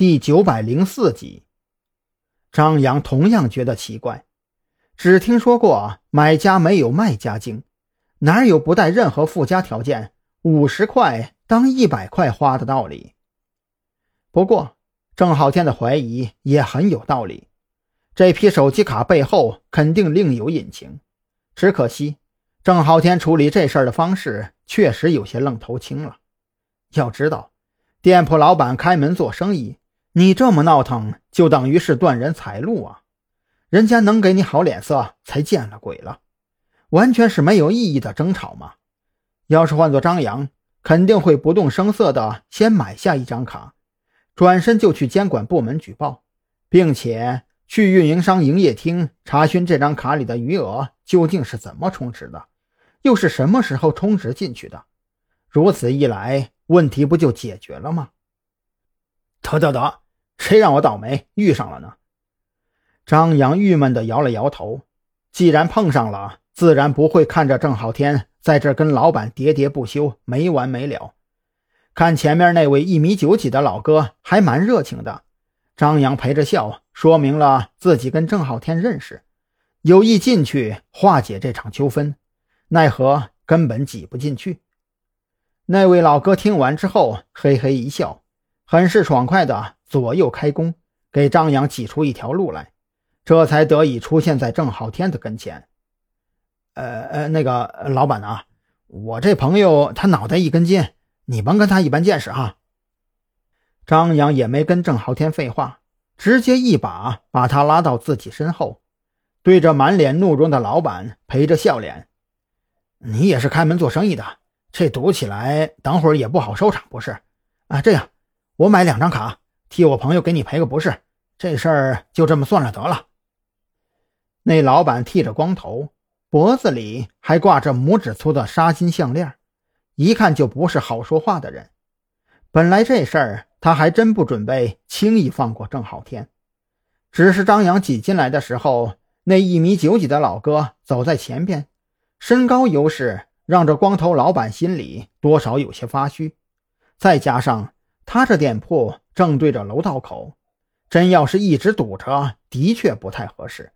第九百零四集。张扬同样觉得奇怪，只听说过买家没有卖家精，哪有不带任何附加条件，五十块当一百块花的道理？不过郑浩天的怀疑也很有道理，这批手机卡背后肯定另有隐情，只可惜郑浩天处理这事儿的方式确实有些愣头青了。要知道，店铺老板开门做生意，你这么闹腾，就等于是断人财路啊！人家能给你好脸色，才见了鬼了，完全是没有意义的争吵嘛！要是换做张扬，肯定会不动声色的先买下一张卡，转身就去监管部门举报，并且去运营商营业厅查询这张卡里的余额究竟是怎么充值的，又是什么时候充值进去的。如此一来，问题不就解决了吗？得得得，谁让我倒霉遇上了呢？张扬郁闷地摇了摇头。既然碰上了，自然不会看着郑浩天在这跟老板喋喋不休，没完没了。看前面那位一米九几的老哥还蛮热情的，张扬陪着笑，说明了自己跟郑浩天认识，有意进去化解这场纠纷，奈何根本挤不进去。那位老哥听完之后，嘿嘿一笑，很是爽快的左右开弓，给张扬挤出一条路来，这才得以出现在郑浩天的跟前。呃呃，那个老板啊，我这朋友他脑袋一根筋，你甭跟他一般见识哈。张扬也没跟郑浩天废话，直接一把把他拉到自己身后，对着满脸怒容的老板陪着笑脸：“你也是开门做生意的。”这赌起来，等会儿也不好收场，不是？啊，这样，我买两张卡，替我朋友给你赔个不是，这事儿就这么算了得了。那老板剃着光头，脖子里还挂着拇指粗的纱金项链，一看就不是好说话的人。本来这事儿他还真不准备轻易放过郑浩天，只是张扬挤进来的时候，那一米九几的老哥走在前边，身高优势。让这光头老板心里多少有些发虚，再加上他这店铺正对着楼道口，真要是一直堵着，的确不太合适。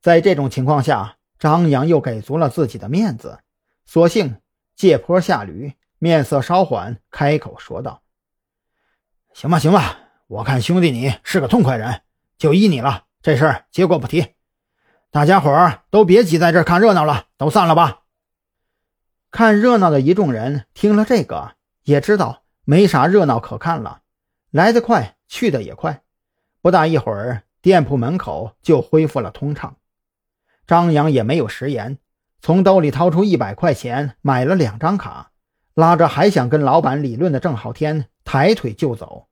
在这种情况下，张扬又给足了自己的面子，索性借坡下驴，面色稍缓，开口说道：“行吧，行吧，我看兄弟你是个痛快人，就依你了。这事儿结过不提，大家伙儿都别挤在这儿看热闹了，都散了吧。”看热闹的一众人听了这个，也知道没啥热闹可看了，来得快，去的也快，不大一会儿，店铺门口就恢复了通畅。张扬也没有食言，从兜里掏出一百块钱买了两张卡，拉着还想跟老板理论的郑浩天抬腿就走。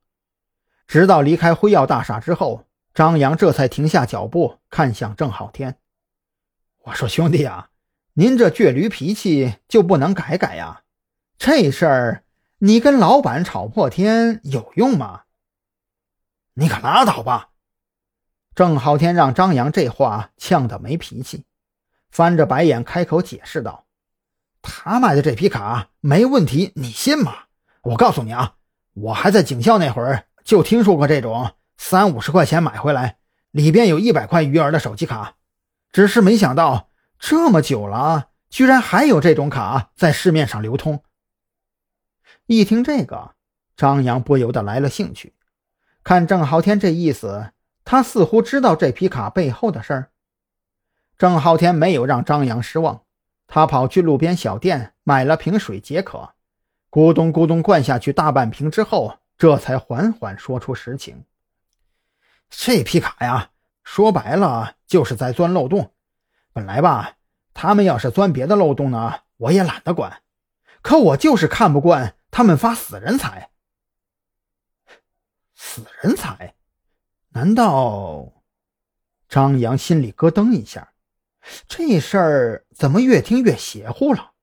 直到离开辉耀大厦之后，张扬这才停下脚步，看向郑浩天：“我说兄弟啊。”您这倔驴脾气就不能改改呀？这事儿你跟老板吵破天有用吗？你可拉倒吧！郑浩天让张扬这话呛得没脾气，翻着白眼开口解释道：“他卖的这批卡没问题，你信吗？我告诉你啊，我还在警校那会儿就听说过这种三五十块钱买回来，里边有一百块余额的手机卡，只是没想到。”这么久了，居然还有这种卡在市面上流通。一听这个，张扬不由得来了兴趣。看郑浩天这意思，他似乎知道这批卡背后的事儿。郑浩天没有让张扬失望，他跑去路边小店买了瓶水解渴，咕咚咕咚灌下去大半瓶之后，这才缓缓说出实情：这批卡呀，说白了就是在钻漏洞。本来吧，他们要是钻别的漏洞呢，我也懒得管。可我就是看不惯他们发死人财。死人财？难道？张扬心里咯噔一下，这事儿怎么越听越邪乎了？